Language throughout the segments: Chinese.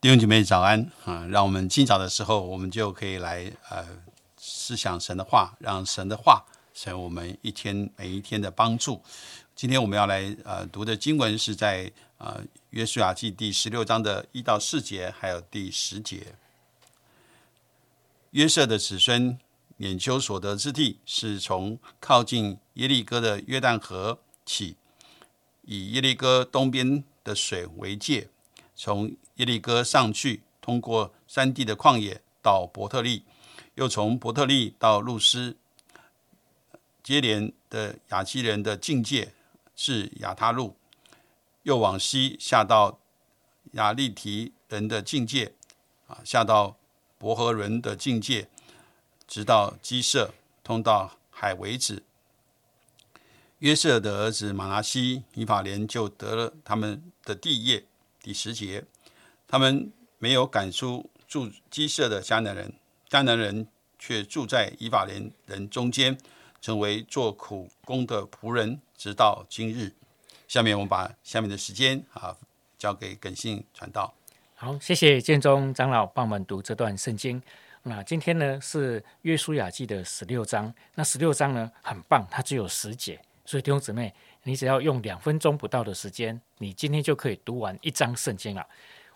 弟兄姐妹早安啊！让我们今早的时候，我们就可以来呃思想神的话，让神的话成为我们一天每一天的帮助。今天我们要来呃读的经文是在呃约书亚记第十六章的一到四节，还有第十节。约瑟的子孙拈阄所得之地，是从靠近耶利哥的约旦河起，以耶利哥东边的水为界。从耶利哥上去，通过山地的旷野到伯特利，又从伯特利到路斯，接连的雅基人的境界是亚他路，又往西下到亚利提人的境界，啊，下到伯和伦的境界，直到基色，通到海为止。约瑟的儿子马拿西、以法莲就得了他们的地业。第十节，他们没有赶出住鸡舍的迦南人，迦南人却住在以法莲人中间，成为做苦工的仆人，直到今日。下面我们把下面的时间啊交给耿信传道。好，谢谢建中长老帮我们读这段圣经。那今天呢是约书亚记的十六章，那十六章呢很棒，它只有十节，所以弟兄姊妹。你只要用两分钟不到的时间，你今天就可以读完一章圣经了。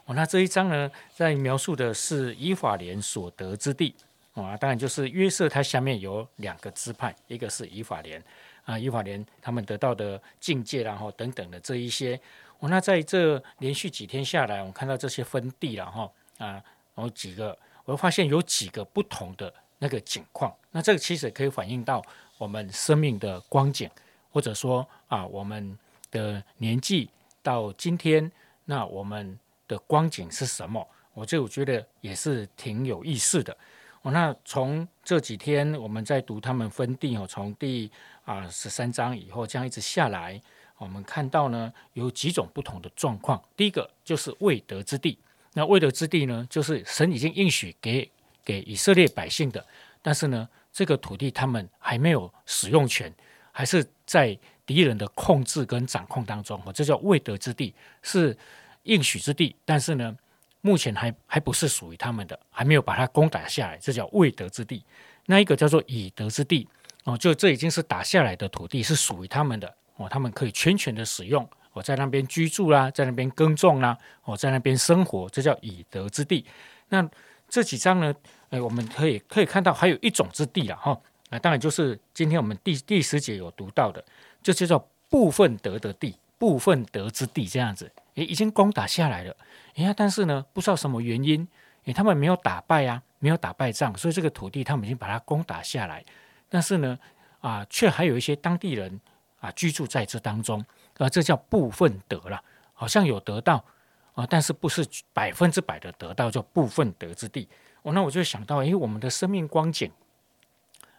哦，那这一章呢，在描述的是以法莲所得之地啊，当然就是约瑟他下面有两个支派，一个是以法莲啊，以法莲他们得到的境界，然后等等的这一些。哦，那在这连续几天下来，我看到这些分地了哈啊，然后几个，我发现有几个不同的那个景况。那这个其实可以反映到我们生命的光景。或者说啊，我们的年纪到今天，那我们的光景是什么？我就觉得也是挺有意思的。哦，那从这几天我们在读他们分地哦，从第啊十三章以后这样一直下来，我们看到呢有几种不同的状况。第一个就是未得之地，那未得之地呢，就是神已经应许给给以色列百姓的，但是呢，这个土地他们还没有使用权。还是在敌人的控制跟掌控当中，哦，这叫未得之地，是应许之地，但是呢，目前还还不是属于他们的，还没有把它攻打下来，这叫未得之地。那一个叫做已得之地，哦，就这已经是打下来的土地，是属于他们的，哦，他们可以全权的使用，我在那边居住啦，在那边耕种啦，我在那边生活，这叫以德之地。那这几章呢，哎，我们可以可以看到还有一种之地了，哈。那当然就是今天我们第第十节有读到的，就叫做部分得的地，部分得之地这样子，诶，已经攻打下来了，哎呀，但是呢，不知道什么原因，诶，他们没有打败啊，没有打败仗，所以这个土地他们已经把它攻打下来，但是呢，啊，却还有一些当地人啊居住在这当中，啊，这叫部分得了，好像有得到啊，但是不是百分之百的得到，叫部分得之地。哦，那我就想到，诶，我们的生命光景。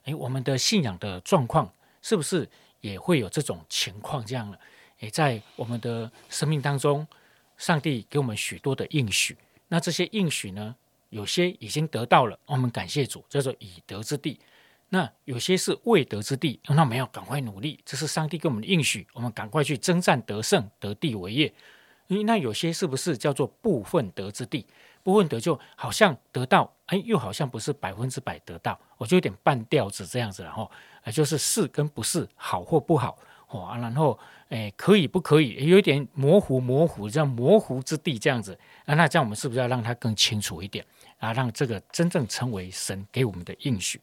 哎，我们的信仰的状况是不是也会有这种情况？这样呢？诶，在我们的生命当中，上帝给我们许多的应许，那这些应许呢，有些已经得到了，我们感谢主，叫做以德之地；那有些是未得之地，那我们要赶快努力，这是上帝给我们的应许，我们赶快去征战得胜，得地为业。那有些是不是叫做部分得之地？部分得就好像得到，哎，又好像不是百分之百得到，我就有点半吊子这样子，然后，呃，就是是跟不是，好或不好，哦，然后，哎，可以不可以，有一点模糊模糊，这样模糊之地这样子，啊，那这样我们是不是要让它更清楚一点，啊，让这个真正成为神给我们的应许？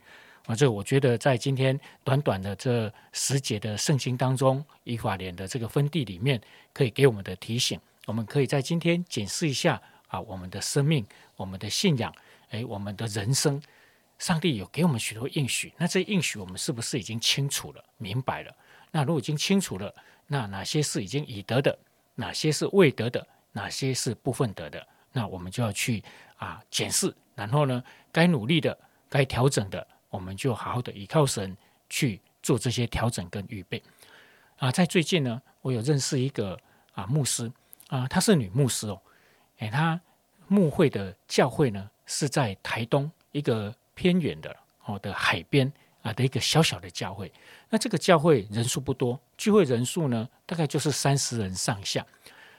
啊，这我觉得在今天短短的这十节的圣经当中，以法莲的这个分地里面，可以给我们的提醒。我们可以在今天检视一下啊，我们的生命、我们的信仰，诶，我们的人生，上帝有给我们许多应许。那这应许我们是不是已经清楚了、明白了？那如果已经清楚了，那哪些是已经已得的，哪些是未得的，哪些是部分得的？那我们就要去啊检视，然后呢，该努力的、该调整的，我们就好好的依靠神去做这些调整跟预备。啊，在最近呢，我有认识一个啊牧师。啊，她是女牧师哦，哎，他牧会的教会呢是在台东一个偏远的哦的海边啊的一个小小的教会。那这个教会人数不多，聚会人数呢大概就是三十人上下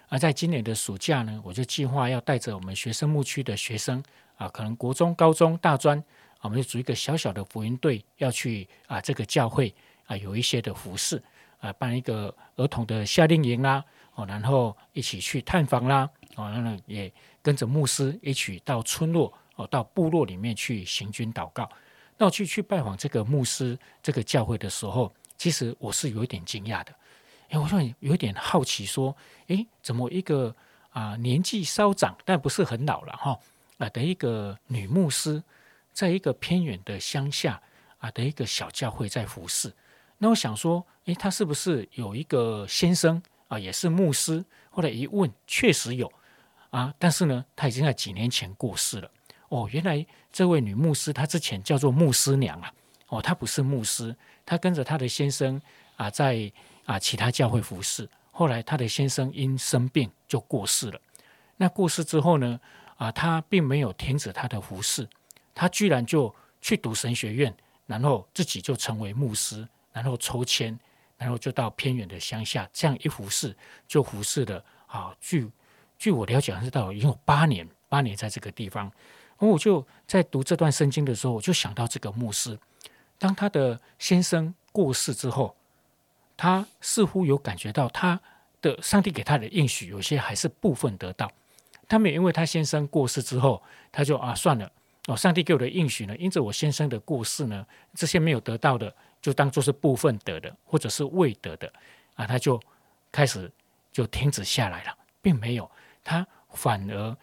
而在今年的暑假呢，我就计划要带着我们学生牧区的学生啊，可能国中、高中、大专，我们就组一个小小的福音队，要去啊这个教会啊有一些的服饰啊，办一个儿童的夏令营啦，哦，然后一起去探访啦，哦，然后也跟着牧师一起到村落哦，到部落里面去行军祷告。那我去去拜访这个牧师这个教会的时候，其实我是有一点惊讶的。哎，我说有点好奇，说，哎，怎么一个啊年纪稍长但不是很老了哈啊的一个女牧师，在一个偏远的乡下啊的一个小教会在服侍？那我想说，哎，她是不是有一个先生啊，也是牧师？后来一问，确实有啊，但是呢，他已经在几年前过世了。哦，原来这位女牧师她之前叫做牧师娘啊，哦，她不是牧师，她跟着她的先生啊在。啊，其他教会服侍，后来她的先生因生病就过世了。那过世之后呢？啊，她并没有停止她的服侍，她居然就去读神学院，然后自己就成为牧师，然后抽签，然后就到偏远的乡下，这样一服侍就服侍了啊。据据我了解，是到已经有八年，八年在这个地方。而我就在读这段圣经的时候，我就想到这个牧师，当他的先生过世之后。他似乎有感觉到他的上帝给他的应许，有些还是部分得到。他没有因为他先生过世之后，他就啊算了哦，上帝给我的应许呢，因着我先生的过世呢，这些没有得到的，就当做是部分得的，或者是未得的啊，他就开始就停止下来了，并没有，他反而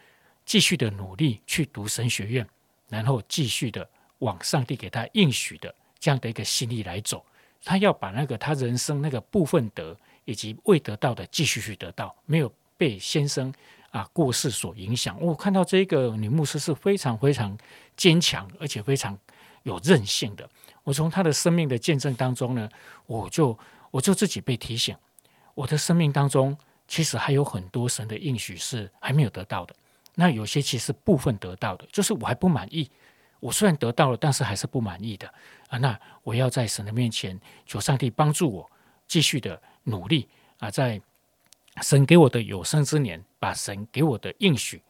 继续的努力去读神学院，然后继续的往上帝给他应许的这样的一个心意来走。他要把那个他人生那个部分得以及未得到的继续去得到，没有被先生啊过世所影响。我看到这个女牧师是非常非常坚强，而且非常有韧性的。我从她的生命的见证当中呢，我就我就自己被提醒，我的生命当中其实还有很多神的应许是还没有得到的。那有些其实部分得到的，就是我还不满意。我虽然得到了，但是还是不满意的啊！那我要在神的面前求上帝帮助我，继续的努力啊！在神给我的有生之年，把神给我的应许，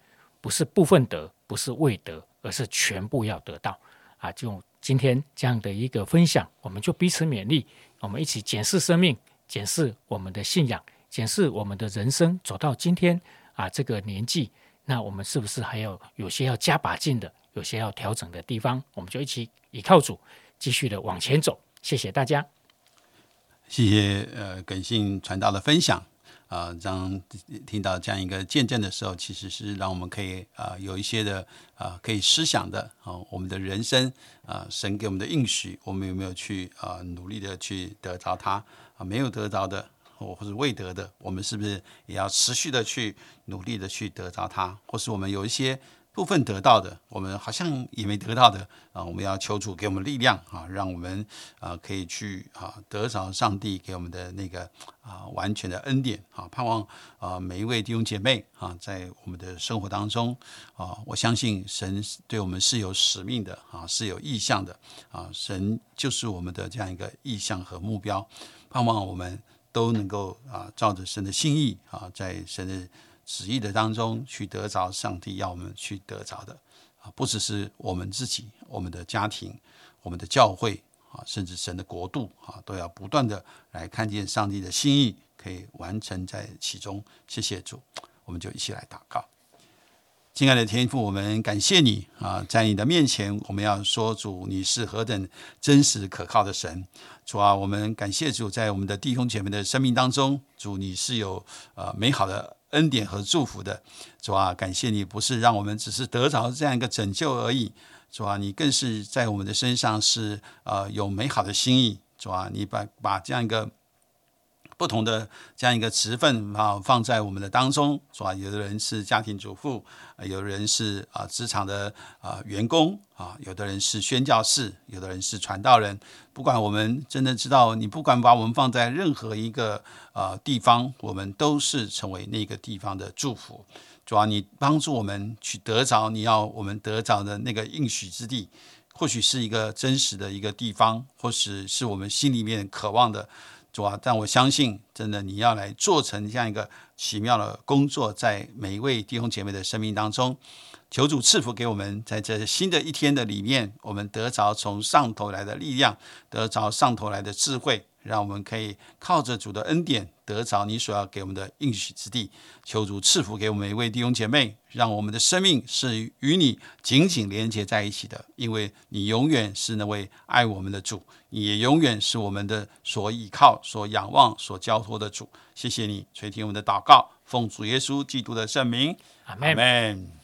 不是部分得，不是未得，而是全部要得到啊！就今天这样的一个分享，我们就彼此勉励，我们一起检视生命，检视我们的信仰，检视我们的人生，走到今天啊这个年纪，那我们是不是还要有些要加把劲的？有些要调整的地方，我们就一起倚靠主，继续的往前走。谢谢大家，谢谢呃耿信传道的分享啊，让听到这样一个见证的时候，其实是让我们可以啊有一些的啊可以思想的啊，我们的人生啊，神给我们的应许，我们有没有去啊努力的去得着它啊？没有得着的或或者未得的，我们是不是也要持续的去努力的去得着它？或是我们有一些。部分得到的，我们好像也没得到的啊！我们要求主给我们力量啊，让我们啊可以去啊得着上帝给我们的那个啊完全的恩典啊！盼望啊每一位弟兄姐妹啊，在我们的生活当中啊，我相信神对我们是有使命的啊，是有意向的啊！神就是我们的这样一个意向和目标，盼望我们都能够啊照着神的心意啊，在神的。旨意的当中去得着上帝要我们去得着的啊，不只是我们自己、我们的家庭、我们的教会啊，甚至神的国度啊，都要不断的来看见上帝的心意可以完成在其中。谢谢主，我们就一起来祷告。亲爱的天父，我们感谢你啊，在你的面前，我们要说主，你是何等真实可靠的神。主啊，我们感谢主，在我们的弟兄姐妹的生命当中，主你是有呃美好的。恩典和祝福的主啊，感谢你不是让我们只是得着这样一个拯救而已，主啊，你更是在我们的身上是呃有美好的心意，主啊，你把把这样一个。不同的这样一个词分啊，放在我们的当中，是吧？有的人是家庭主妇，有的人是啊职场的啊员工啊，有的人是宣教士，有的人是传道人。不管我们真的知道，你不管把我们放在任何一个啊地方，我们都是成为那个地方的祝福。主要你帮助我们去得着你要我们得着的那个应许之地，或许是一个真实的一个地方，或是是我们心里面渴望的。主啊，但我相信，真的你要来做成这样一个奇妙的工作，在每一位弟兄姐妹的生命当中。求主赐福给我们，在这新的一天的里面，我们得着从上头来的力量，得着上头来的智慧，让我们可以靠着主的恩典，得着你所要给我们的应许之地。求主赐福给我们每一位弟兄姐妹，让我们的生命是与你紧紧连接在一起的，因为你永远是那位爱我们的主，你也永远是我们的所依靠、所仰望、所交托的主。谢谢你垂听我们的祷告，奉主耶稣基督的圣名，阿门。阿门。